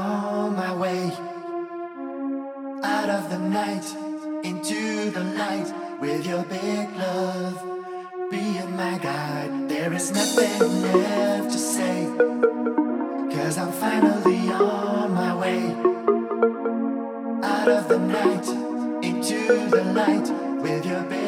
On my way out of the night into the light with your big love being my guide. There is nothing left to say, cause I'm finally on my way out of the night into the light with your big